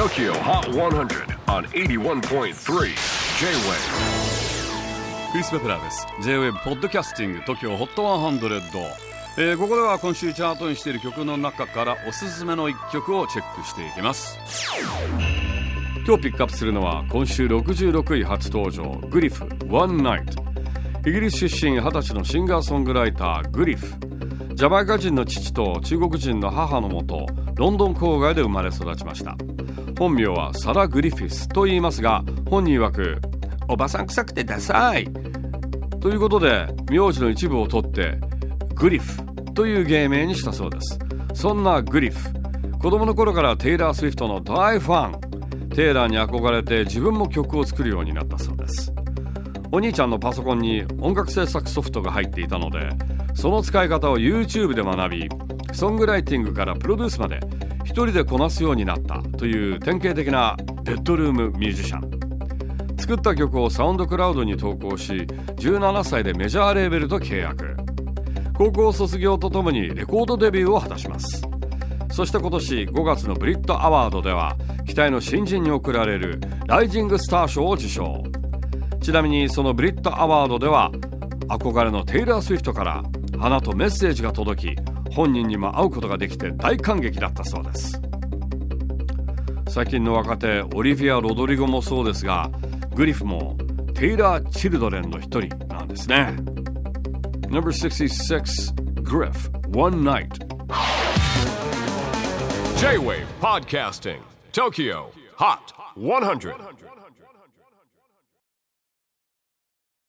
TOKYO HOT 100 on 81.3 J-WAVE. クリス・ベプラーです。J-WAVE ポッドキャスティング TOKYO HOT 100、えー、ここでは今週チャートにしている曲の中からおすすめの一曲をチェックしていきます。今日ピックアップするのは今週66位初登場グリフ One Night イギリス出身20歳のシンガーソングライターグリフ。ジャマイカ人の父と中国人の母のもとロンドン郊外で生まれ育ちました。本名はサラ・グリフィスと言いますが本人曰く「おばさん臭くてダサい」ということで名字の一部を取ってグリフという芸名にしたそうです。そんなグリフ子供の頃からテイラー・スウィフトの大ファン。テイラーに憧れて自分も曲を作るようになったそうです。お兄ちゃんのパソコンに音楽制作ソフトが入っていたのでその使い方を YouTube で学びソングライティングからプロデュースまで一人でこなすようになったという典型的なベッドルームミュージシャン作った曲をサウンドクラウドに投稿し17歳でメジャーレーベルと契約。高校卒業とともにレコードデビューを果たします。そして今年5月のブリットアワードでは期待の新人に贈られるライジングスター賞を受賞。ちなみにそのブリットアワードでは憧れのテイラー・スウィフトから花とメッセージが届き本人にも会うことができて大感激だったそうです。最近の若手オリビア・ロドリゴもそうですがグリフもテイラー・チルドレンの一人なんですね。No.66 Griff One Night. J-WAVE PODCASTING TOKYO HOT 100